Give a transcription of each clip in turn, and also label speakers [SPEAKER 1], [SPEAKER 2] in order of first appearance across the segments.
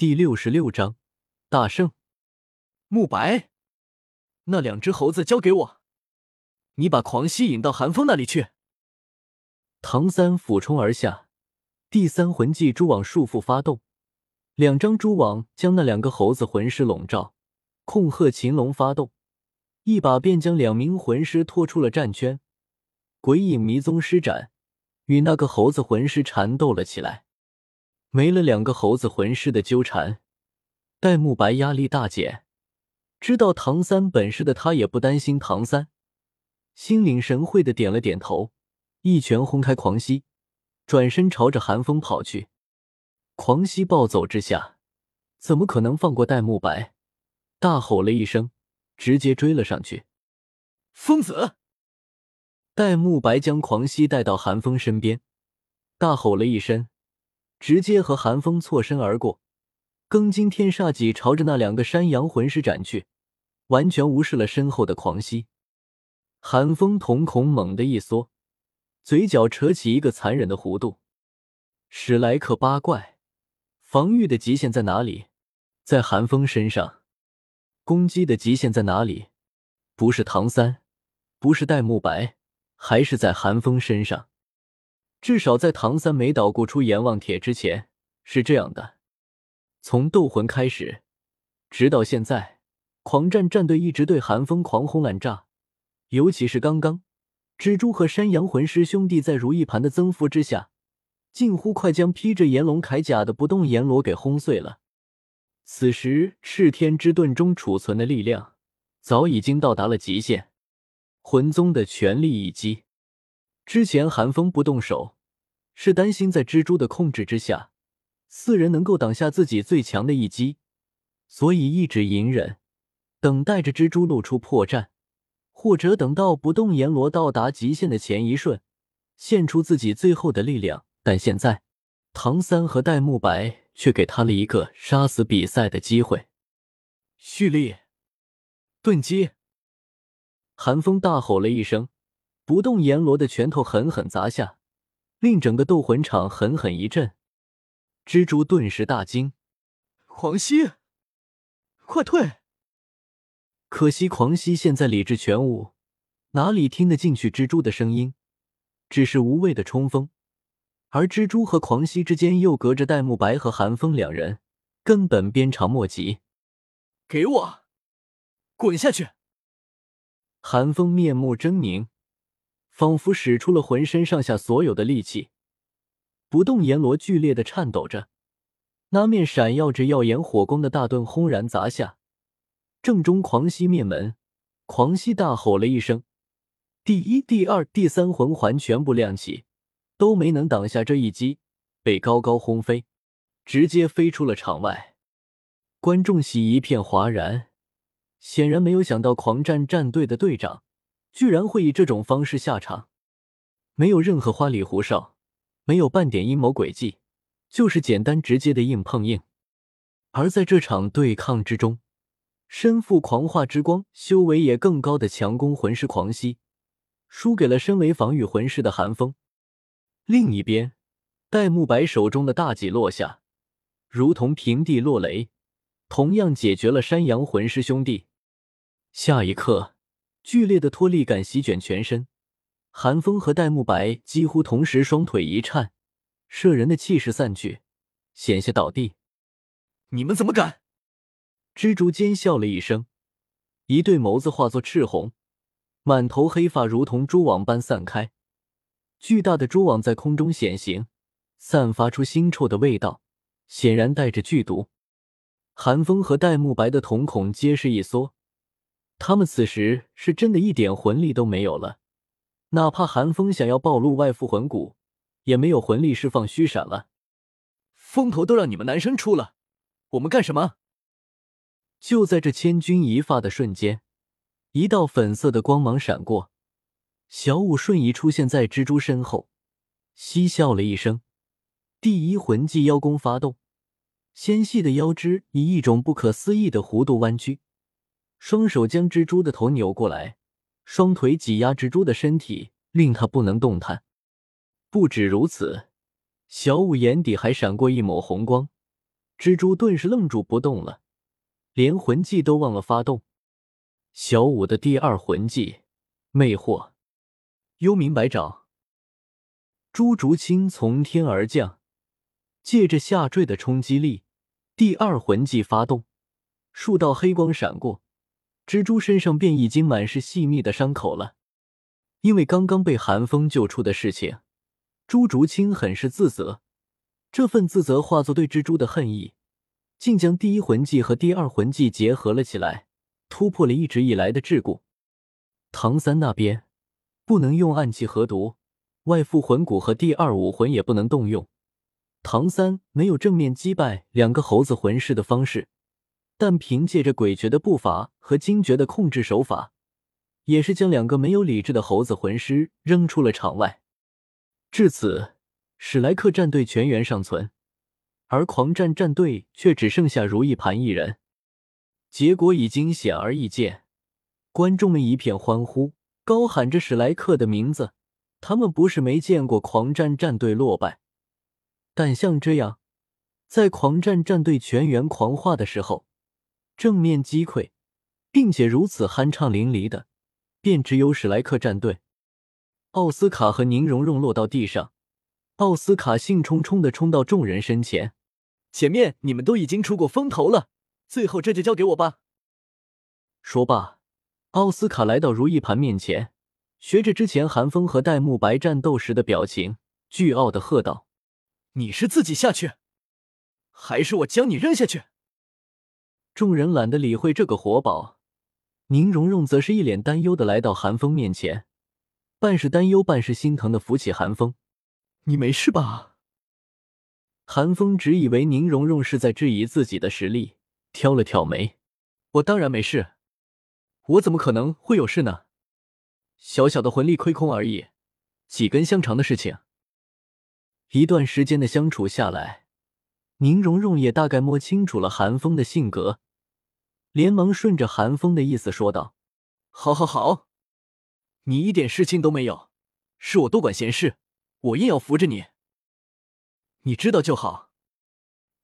[SPEAKER 1] 第六十六章大圣。
[SPEAKER 2] 慕白，那两只猴子交给我，你把狂吸引到寒风那里去。
[SPEAKER 1] 唐三俯冲而下，第三魂技蛛网束缚发动，两张蛛网将那两个猴子魂师笼罩。控鹤擒龙发动，一把便将两名魂师拖出了战圈。鬼影迷踪施展，与那个猴子魂师缠斗了起来。没了两个猴子魂师的纠缠，戴沐白压力大减。知道唐三本事的他也不担心唐三，心领神会的点了点头，一拳轰开狂蜥，转身朝着寒风跑去。狂蜥暴走之下，怎么可能放过戴沐白？大吼了一声，直接追了上去。
[SPEAKER 2] 疯子！
[SPEAKER 1] 戴沐白将狂蜥带到寒风身边，大吼了一声。直接和寒风错身而过，庚金天煞戟朝着那两个山羊魂师斩去，完全无视了身后的狂蜥。寒风瞳孔猛地一缩，嘴角扯起一个残忍的弧度。史莱克八怪，防御的极限在哪里？在寒风身上。攻击的极限在哪里？不是唐三，不是戴沐白，还是在寒风身上。至少在唐三没捣鼓出阎王帖之前是这样的。从斗魂开始，直到现在，狂战战队一直对寒风狂轰滥炸。尤其是刚刚，蜘蛛和山羊魂师兄弟在如意盘的增幅之下，近乎快将披着炎龙铠甲的不动阎罗给轰碎了。此时，赤天之盾中储存的力量早已经到达了极限，魂宗的全力一击。之前寒风不动手，是担心在蜘蛛的控制之下，四人能够挡下自己最强的一击，所以一直隐忍，等待着蜘蛛露出破绽，或者等到不动阎罗到达极限的前一瞬，献出自己最后的力量。但现在，唐三和戴沐白却给他了一个杀死比赛的机会。
[SPEAKER 2] 蓄力，钝击！
[SPEAKER 1] 寒风大吼了一声。不动阎罗的拳头狠狠砸下，令整个斗魂场狠狠一震。蜘蛛顿时大惊：“
[SPEAKER 2] 狂蜥，快退！”
[SPEAKER 1] 可惜狂蜥现在理智全无，哪里听得进去蜘蛛的声音？只是无谓的冲锋。而蜘蛛和狂蜥之间又隔着戴沐白和寒风两人，根本鞭长莫及。
[SPEAKER 2] 给我滚下去！
[SPEAKER 1] 寒风面目狰狞。仿佛使出了浑身上下所有的力气，不动阎罗剧烈的颤抖着，那面闪耀着耀眼火光的大盾轰然砸下，正中狂蜥面门。狂蜥大吼了一声，第一、第二、第三魂环全部亮起，都没能挡下这一击，被高高轰飞，直接飞出了场外。观众席一片哗然，显然没有想到狂战战队的队长。居然会以这种方式下场，没有任何花里胡哨，没有半点阴谋诡计，就是简单直接的硬碰硬。而在这场对抗之中，身负狂化之光、修为也更高的强攻魂师狂蜥，输给了身为防御魂师的寒风。另一边，戴沐白手中的大戟落下，如同平地落雷，同样解决了山羊魂师兄弟。下一刻。剧烈的脱力感席卷全身，寒风和戴沐白几乎同时双腿一颤，摄人的气势散去，险些倒地。
[SPEAKER 2] 你们怎么敢？
[SPEAKER 1] 蜘蛛尖笑了一声，一对眸子化作赤红，满头黑发如同蛛网般散开，巨大的蛛网在空中显形，散发出腥臭的味道，显然带着剧毒。寒风和戴沐白的瞳孔皆是一缩。他们此时是真的一点魂力都没有了，哪怕寒风想要暴露外附魂骨，也没有魂力释放虚闪了。
[SPEAKER 2] 风头都让你们男生出了，我们干什么？
[SPEAKER 1] 就在这千钧一发的瞬间，一道粉色的光芒闪过，小舞瞬移出现在蜘蛛身后，嬉笑了一声，第一魂技妖功发动，纤细的腰肢以一种不可思议的弧度弯曲。双手将蜘蛛的头扭过来，双腿挤压蜘蛛的身体，令他不能动弹。不止如此，小舞眼底还闪过一抹红光，蜘蛛顿时愣住不动了，连魂技都忘了发动。小五的第二魂技魅惑，
[SPEAKER 2] 幽冥百爪。
[SPEAKER 1] 朱竹清从天而降，借着下坠的冲击力，第二魂技发动，数道黑光闪过，蜘蛛身上便已经满是细密的伤口了。因为刚刚被寒风救出的事情，朱竹清很是自责。这份自责化作对蜘蛛的恨意，竟将第一魂技和第二魂技结合了起来，突破了一直以来的桎梏。唐三那边不能用暗器合毒，外附魂骨和第二武魂也不能动用。唐三没有正面击败两个猴子魂师的方式，但凭借着诡谲的步伐和惊绝的控制手法，也是将两个没有理智的猴子魂师扔出了场外。至此。史莱克战队全员尚存，而狂战战队却只剩下如意盘一人。结果已经显而易见，观众们一片欢呼，高喊着史莱克的名字。他们不是没见过狂战战队落败，但像这样在狂战战队全员狂化的时候正面击溃，并且如此酣畅淋漓的，便只有史莱克战队。奥斯卡和宁荣荣落到地上。奥斯卡兴冲冲的冲到众人身前，
[SPEAKER 2] 前面你们都已经出过风头了，最后这就交给我吧。
[SPEAKER 1] 说罢，奥斯卡来到如意盘面前，学着之前寒风和戴沐白战斗时的表情，倨傲的喝道：“
[SPEAKER 2] 你是自己下去，还是我将你扔下去？”
[SPEAKER 1] 众人懒得理会这个活宝，宁荣荣则是一脸担忧的来到韩风面前，半是担忧，半是心疼的扶起韩风。
[SPEAKER 2] 你没事吧？
[SPEAKER 1] 韩风只以为宁荣荣是在质疑自己的实力，挑了挑眉：“
[SPEAKER 2] 我当然没事，我怎么可能会有事呢？小小的魂力亏空而已，几根香肠的事情。”
[SPEAKER 1] 一段时间的相处下来，宁荣荣也大概摸清楚了韩风的性格，连忙顺着韩风的意思说道：“
[SPEAKER 2] 好，好，好，你一点事情都没有，是我多管闲事。”我硬要扶着你，你知道就好。”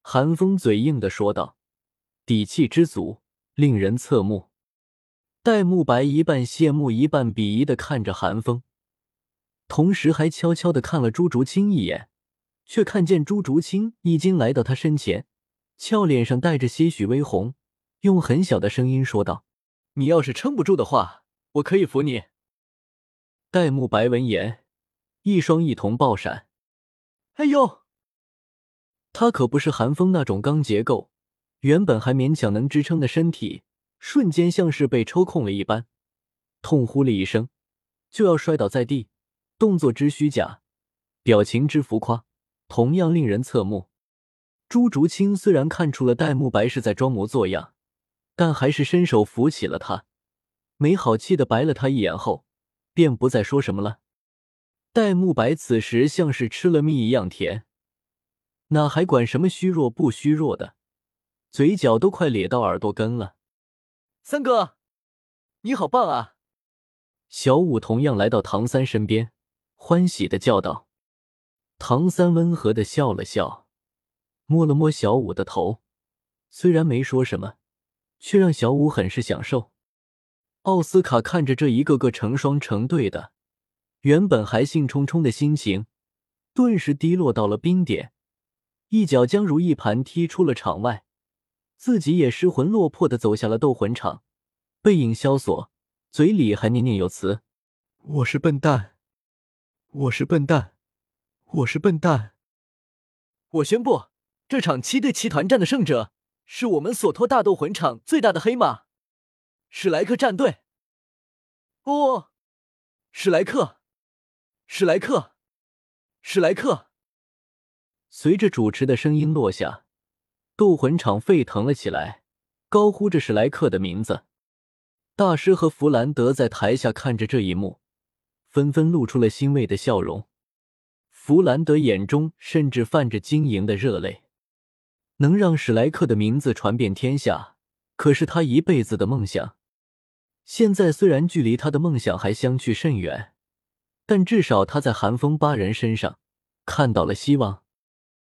[SPEAKER 1] 韩风嘴硬的说道，底气之足，令人侧目。戴沐白一半羡慕，一半鄙夷的看着韩风，同时还悄悄的看了朱竹清一眼，却看见朱竹清已经来到他身前，俏脸上带着些许微红，用很小的声音说道：“
[SPEAKER 2] 你要是撑不住的话，我可以扶你。”
[SPEAKER 1] 戴沐白闻言。一双一瞳爆闪，
[SPEAKER 2] 哎呦！
[SPEAKER 1] 他可不是寒风那种钢结构，原本还勉强能支撑的身体，瞬间像是被抽空了一般，痛呼了一声，就要摔倒在地，动作之虚假，表情之浮夸，同样令人侧目。朱竹清虽然看出了戴沐白是在装模作样，但还是伸手扶起了他，没好气的白了他一眼后，便不再说什么了。戴沐白此时像是吃了蜜一样甜，哪还管什么虚弱不虚弱的，嘴角都快咧到耳朵根了。
[SPEAKER 2] 三哥，你好棒啊！
[SPEAKER 1] 小五同样来到唐三身边，欢喜的叫道。唐三温和的笑了笑，摸了摸小五的头，虽然没说什么，却让小五很是享受。奥斯卡看着这一个个成双成对的。原本还兴冲冲的心情，顿时低落到了冰点，一脚将如意盘踢出了场外，自己也失魂落魄的走下了斗魂场，背影萧索，嘴里还念念有词：“
[SPEAKER 2] 我是笨蛋，我是笨蛋，我是笨蛋。”我宣布，这场七对七团战的胜者是我们索托大斗魂场最大的黑马——史莱克战队。哦，史莱克。史莱克，史莱克。
[SPEAKER 1] 随着主持的声音落下，斗魂场沸腾了起来，高呼着史莱克的名字。大师和弗兰德在台下看着这一幕，纷纷露出了欣慰的笑容。弗兰德眼中甚至泛着晶莹的热泪。能让史莱克的名字传遍天下，可是他一辈子的梦想。现在虽然距离他的梦想还相去甚远。但至少他在寒风八人身上看到了希望。